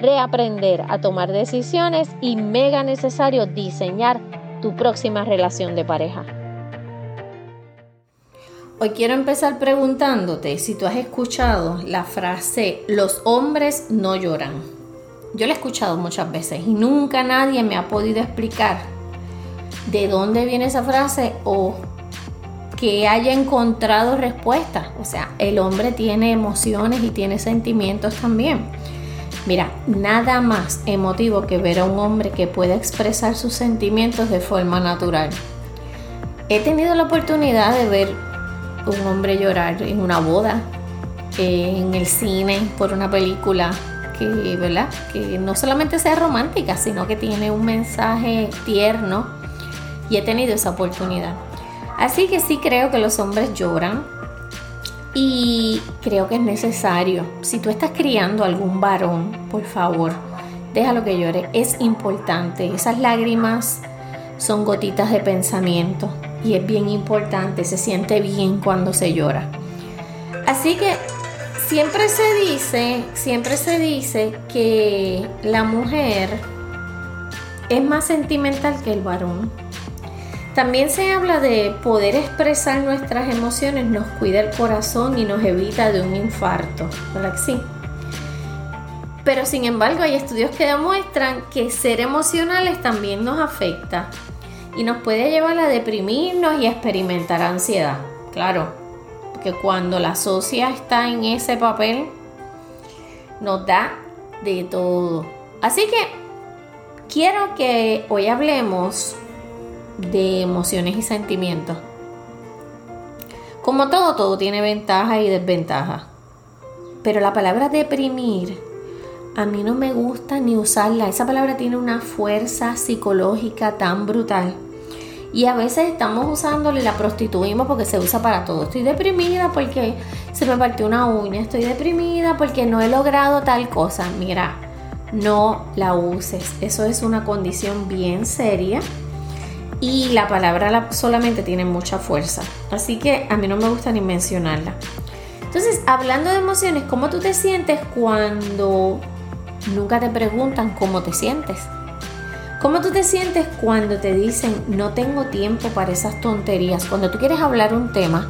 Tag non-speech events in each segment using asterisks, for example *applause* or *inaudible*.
reaprender a tomar decisiones y mega necesario diseñar tu próxima relación de pareja. Hoy quiero empezar preguntándote si tú has escuchado la frase los hombres no lloran. Yo la he escuchado muchas veces y nunca nadie me ha podido explicar de dónde viene esa frase o que haya encontrado respuesta. O sea, el hombre tiene emociones y tiene sentimientos también. Mira, nada más emotivo que ver a un hombre que pueda expresar sus sentimientos de forma natural. He tenido la oportunidad de ver un hombre llorar en una boda, en el cine, por una película que, ¿verdad? que no solamente sea romántica, sino que tiene un mensaje tierno y he tenido esa oportunidad. Así que sí creo que los hombres lloran, y creo que es necesario, si tú estás criando algún varón, por favor, déjalo que llore. Es importante. Esas lágrimas son gotitas de pensamiento y es bien importante. Se siente bien cuando se llora. Así que siempre se dice, siempre se dice que la mujer es más sentimental que el varón. También se habla de poder expresar nuestras emociones, nos cuida el corazón y nos evita de un infarto, ¿verdad que sí? Pero sin embargo hay estudios que demuestran que ser emocionales también nos afecta y nos puede llevar a deprimirnos y experimentar ansiedad. Claro, que cuando la socia está en ese papel nos da de todo. Así que quiero que hoy hablemos de emociones y sentimientos. Como todo, todo tiene ventajas y desventajas. Pero la palabra deprimir, a mí no me gusta ni usarla. Esa palabra tiene una fuerza psicológica tan brutal. Y a veces estamos usándola y la prostituimos porque se usa para todo. Estoy deprimida porque se me partió una uña. Estoy deprimida porque no he logrado tal cosa. Mira, no la uses. Eso es una condición bien seria y la palabra solamente tiene mucha fuerza. Así que a mí no me gusta ni mencionarla. Entonces, hablando de emociones, ¿cómo tú te sientes cuando nunca te preguntan cómo te sientes? ¿Cómo tú te sientes cuando te dicen no tengo tiempo para esas tonterías? Cuando tú quieres hablar un tema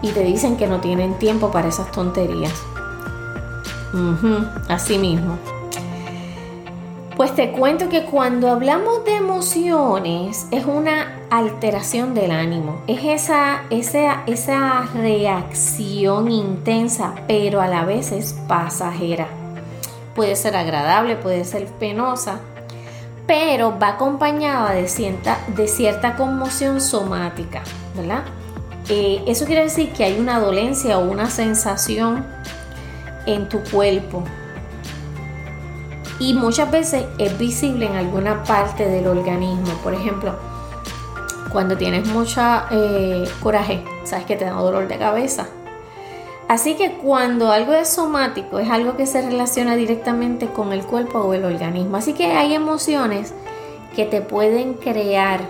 y te dicen que no tienen tiempo para esas tonterías. así mismo. Pues te cuento que cuando hablamos de emociones es una alteración del ánimo, es esa, esa, esa reacción intensa, pero a la vez es pasajera. Puede ser agradable, puede ser penosa, pero va acompañada de cierta, de cierta conmoción somática, ¿verdad? Eh, eso quiere decir que hay una dolencia o una sensación en tu cuerpo, y muchas veces es visible en alguna parte del organismo. Por ejemplo, cuando tienes mucha eh, coraje, sabes que te da dolor de cabeza. Así que cuando algo es somático es algo que se relaciona directamente con el cuerpo o el organismo. Así que hay emociones que te pueden crear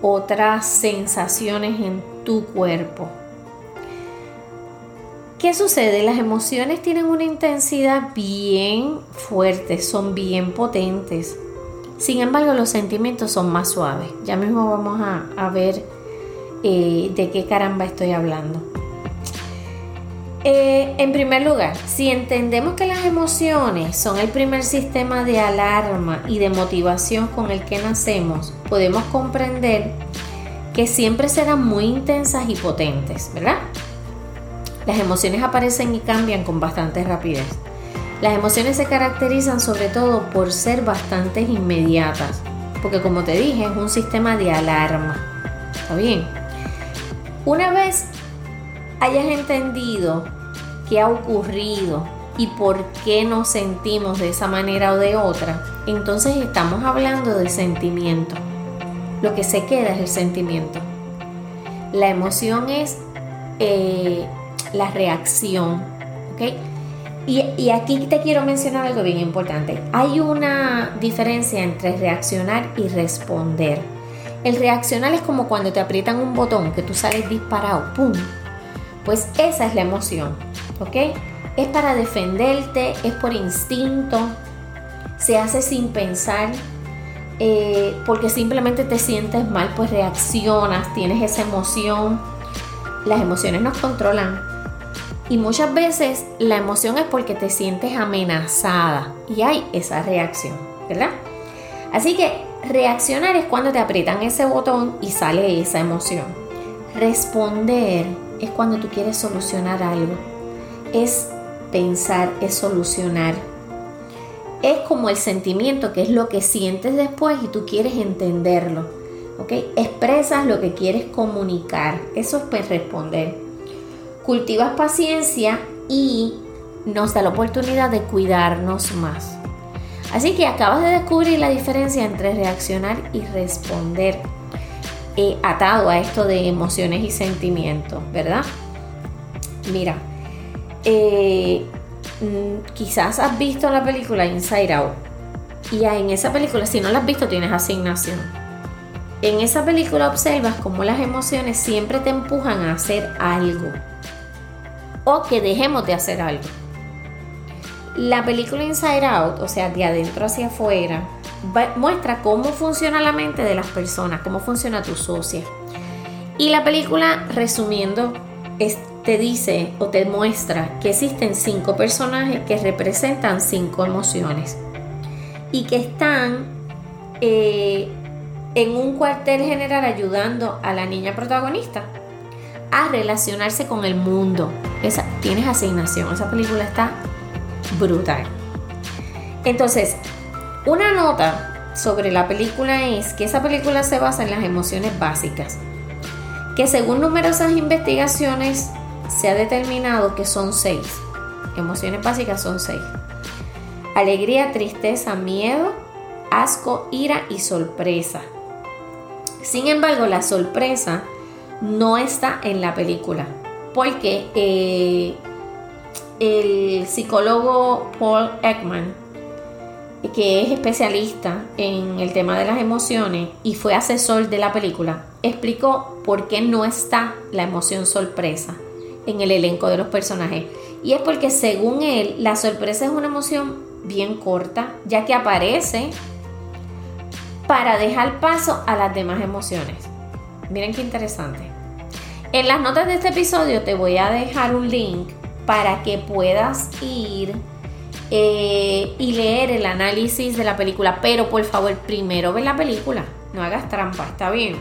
otras sensaciones en tu cuerpo. ¿Qué sucede? Las emociones tienen una intensidad bien fuerte, son bien potentes. Sin embargo, los sentimientos son más suaves. Ya mismo vamos a, ver eh, de qué caramba estoy hablando. Eh, en primer lugar, si entendemos que las emociones son el primer sistema de alarma y de motivación con el que nacemos, podemos comprender que siempre serán muy intensas y potentes, ¿verdad? Las emociones aparecen y cambian con bastante rapidez. Las emociones se caracterizan sobre todo por ser bastante inmediatas, porque como te dije, es un sistema de alarma. ¿Está bien? Una vez hayas entendido qué ha ocurrido y por qué nos sentimos de esa manera o de otra, entonces estamos hablando del sentimiento. Lo que se queda es el sentimiento. La emoción es eh, la reacción. ¿ok? Y, y, aquí te quiero mencionar algo bien importante. Hay una diferencia entre reaccionar y responder. El reaccionar es como cuando te aprietan un botón que tú sales disparado, ¡pum! Pues esa es la emoción, ¿ok? Es para defenderte, es por instinto, se hace sin pensar, eh, porque simplemente te sientes mal, pues reaccionas, tienes esa emoción. Las emociones nos controlan, y muchas veces la emoción es porque te sientes amenazada y hay esa reacción, ¿verdad? Así que reaccionar es cuando te aprietan ese botón y sale esa emoción. Responder es cuando tú quieres solucionar algo. Es pensar, es solucionar. Es como el sentimiento, que es lo que sientes después y tú quieres entenderlo. ¿Ok? Expresas lo que quieres comunicar. Eso es pues responder cultivas paciencia y nos da la oportunidad de cuidarnos más. Así que acabas de descubrir la diferencia entre reaccionar y responder eh, atado a esto de emociones y sentimientos, ¿verdad? Mira, eh, mm, quizás has visto la película Inside Out y en esa película, si no la has visto, tienes asignación. En esa película observas cómo las emociones siempre te empujan a hacer algo o que dejemos de hacer algo. La película Inside Out, o sea, de adentro hacia afuera, muestra cómo funciona la mente de las personas, cómo funciona tu socia. Y la película, resumiendo, te dice o te muestra que existen cinco personajes que representan cinco emociones y que están eh, en un cuartel general ayudando a la niña protagonista a relacionarse con el mundo. Esa, tienes asignación, esa película está brutal. Entonces, una nota sobre la película es que esa película se basa en las emociones básicas, que según numerosas investigaciones se ha determinado que son seis. Emociones básicas son seis. Alegría, tristeza, miedo, asco, ira y sorpresa. Sin embargo, la sorpresa no está en la película, porque eh, el psicólogo Paul Ekman, que es especialista en el tema de las emociones y fue asesor de la película, explicó por qué no está la emoción sorpresa en el elenco de los personajes. Y es porque según él, la sorpresa es una emoción bien corta, ya que aparece para dejar paso a las demás emociones. Miren qué interesante. En las notas de este episodio te voy a dejar un link para que puedas ir eh, y leer el análisis de la película. Pero por favor, primero ve la película. No hagas trampa, está bien.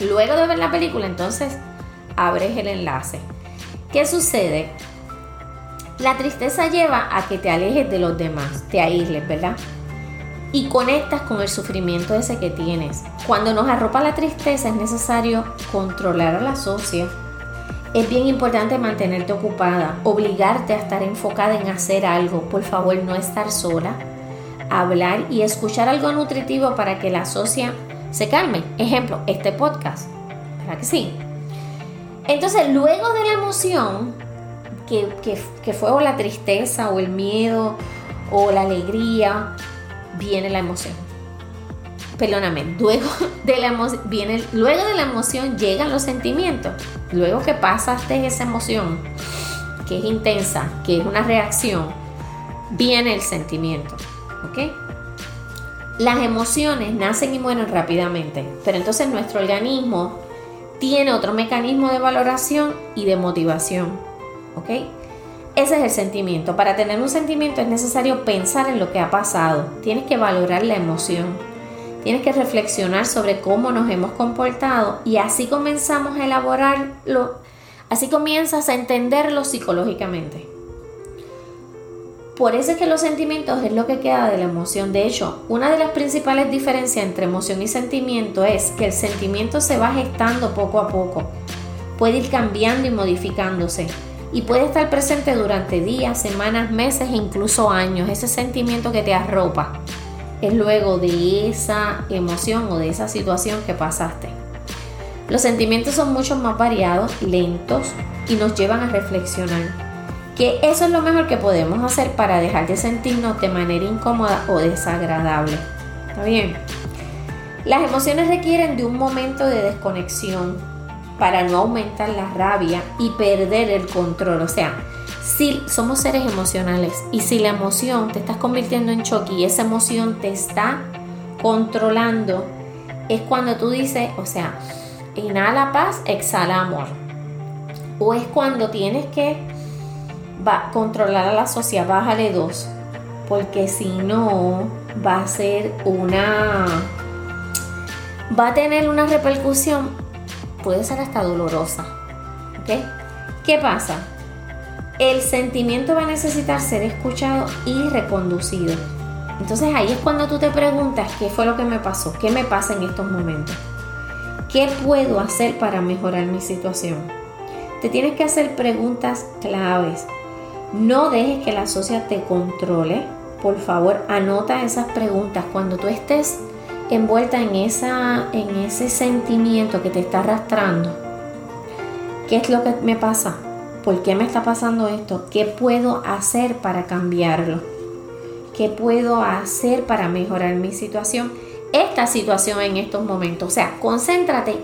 Luego de ver la película, entonces abres el enlace. ¿Qué sucede? La tristeza lleva a que te alejes de los demás, te aísles, ¿verdad? Y conectas con el sufrimiento ese que tienes. Cuando nos arropa la tristeza es necesario controlar a la socia. Es bien importante mantenerte ocupada, obligarte a estar enfocada en hacer algo, por favor no estar sola, hablar y escuchar algo nutritivo para que la socia se calme. Ejemplo, este podcast. ¿Verdad que sí? Entonces, luego de la emoción, que, que, que fue o la tristeza o el miedo o la alegría, viene la emoción. Perdóname, luego *laughs* de la, viene, luego de la emoción llegan los sentimientos. Luego que pasaste esa emoción, que es intensa, que es una reacción, viene el sentimiento. ¿Ok? Las emociones nacen y mueren rápidamente, pero entonces nuestro organismo tiene otro mecanismo de valoración y de motivación. ¿Ok? Ese es el sentimiento. Para tener un sentimiento es necesario pensar en lo que ha pasado. Tienes que valorar la emoción. Tienes que reflexionar sobre cómo nos hemos comportado y así comenzamos a elaborarlo, así comienzas a entenderlo psicológicamente. Por eso es que los sentimientos es lo que queda de la emoción. De hecho, una de las principales diferencias entre emoción y sentimiento es que el sentimiento se va gestando poco a poco. Puede ir cambiando y modificándose. Y puede estar presente durante días, semanas, meses e incluso años. Ese sentimiento que te arropa es luego de esa emoción o de esa situación que pasaste. Los sentimientos son mucho más variados, lentos y nos llevan a reflexionar que eso es lo mejor que podemos hacer para dejar de sentirnos de manera incómoda o desagradable. ¿Está? Las emociones requieren de un momento de desconexión para no aumentar la rabia y perder el control. O sea, si somos seres emocionales y si la emoción te estás convirtiendo en choque y esa emoción te está controlando, es cuando tú dices, o sea, inhala paz, exhala amor. O es cuando tienes que va controlar a la sociedad, bájale dos, porque si no va a ser una, va a tener una repercusión, puede ser hasta dolorosa. ¿Ok? ¿Qué pasa? El sentimiento va a necesitar ser escuchado y reconducido. Entonces ahí es cuando tú te preguntas qué fue lo que me pasó, qué me pasa en estos momentos, qué puedo hacer para mejorar mi situación. Te tienes que hacer preguntas claves no dejes que la sociedad te controle. Por favor, anota esas preguntas cuando tú estés envuelta en, esa, en ese sentimiento que te está arrastrando. ¿Qué es lo que me pasa? ¿Por qué me está pasando esto? ¿Qué puedo hacer para cambiarlo? ¿Qué puedo hacer para mejorar mi situación? Esta situación en estos momentos. O sea, concéntrate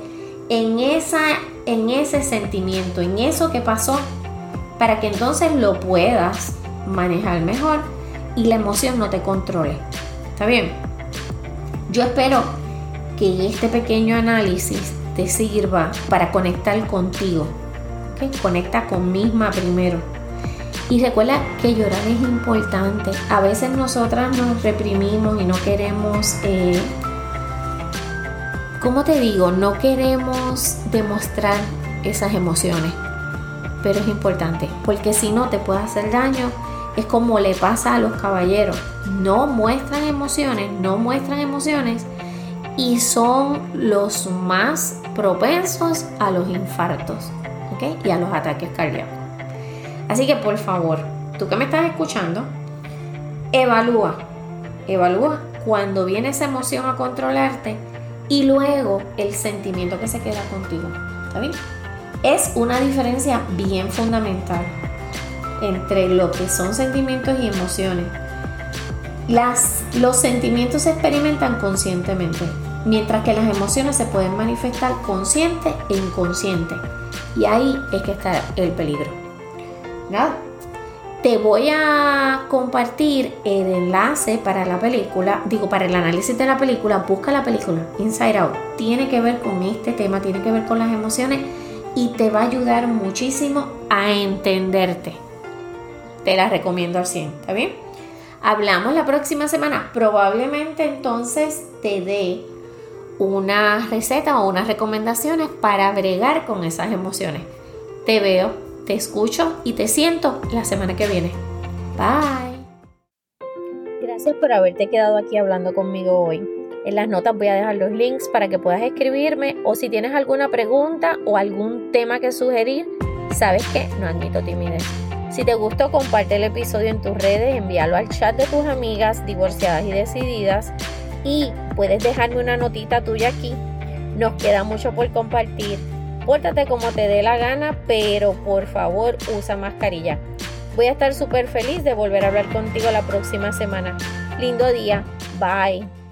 en, esa, en ese sentimiento, en eso que pasó para que entonces lo puedas manejar mejor y la emoción no te controle. ¿Está bien? Yo espero que este pequeño análisis te sirva para conectar contigo. ¿okay? Conecta con misma primero. Y recuerda que llorar es importante. A veces nosotras nos reprimimos y no queremos, eh, ¿cómo te digo? No queremos demostrar esas emociones pero es importante, porque si no te puede hacer daño. Es como le pasa a los caballeros, no muestran emociones, no muestran emociones y son los más propensos a los infartos y a los ataques cardíacos. Así que por favor, tú que me estás escuchando, evalúa, evalúa cuando viene esa emoción a controlarte y luego el sentimiento que se queda contigo. ¿Está bien? es una diferencia bien fundamental entre lo que son sentimientos y emociones. Las, los sentimientos se experimentan conscientemente, mientras que las emociones se pueden manifestar consciente e inconsciente. Y ahí es que está el peligro. Nada. Te voy a compartir el enlace para la película, digo, para el análisis de la película. Busca la película Inside Out. Tiene que ver con este tema, tiene que ver con las emociones y te va a ayudar muchísimo a entenderte. Te la recomiendo al 100, ¿está bien? Hablamos la próxima semana. Probablemente entonces te dé una receta o unas recomendaciones para bregar con esas emociones. Te veo, te escucho y te siento la semana que viene. Bye. Gracias por haberte quedado aquí hablando conmigo hoy. En las notas voy a dejar los links para que puedas escribirme o si tienes alguna pregunta o algún tema que sugerir, sabes que no admito timidez. Si te gustó, comparte el episodio en tus redes, envíalo al chat de tus amigas divorciadas y decididas y puedes dejarme una notita tuya aquí. Nos queda mucho por compartir. Pórtate como te dé la gana, pero por favor usa mascarilla. Voy a estar súper feliz de volver a hablar contigo la próxima semana. Lindo día. Bye.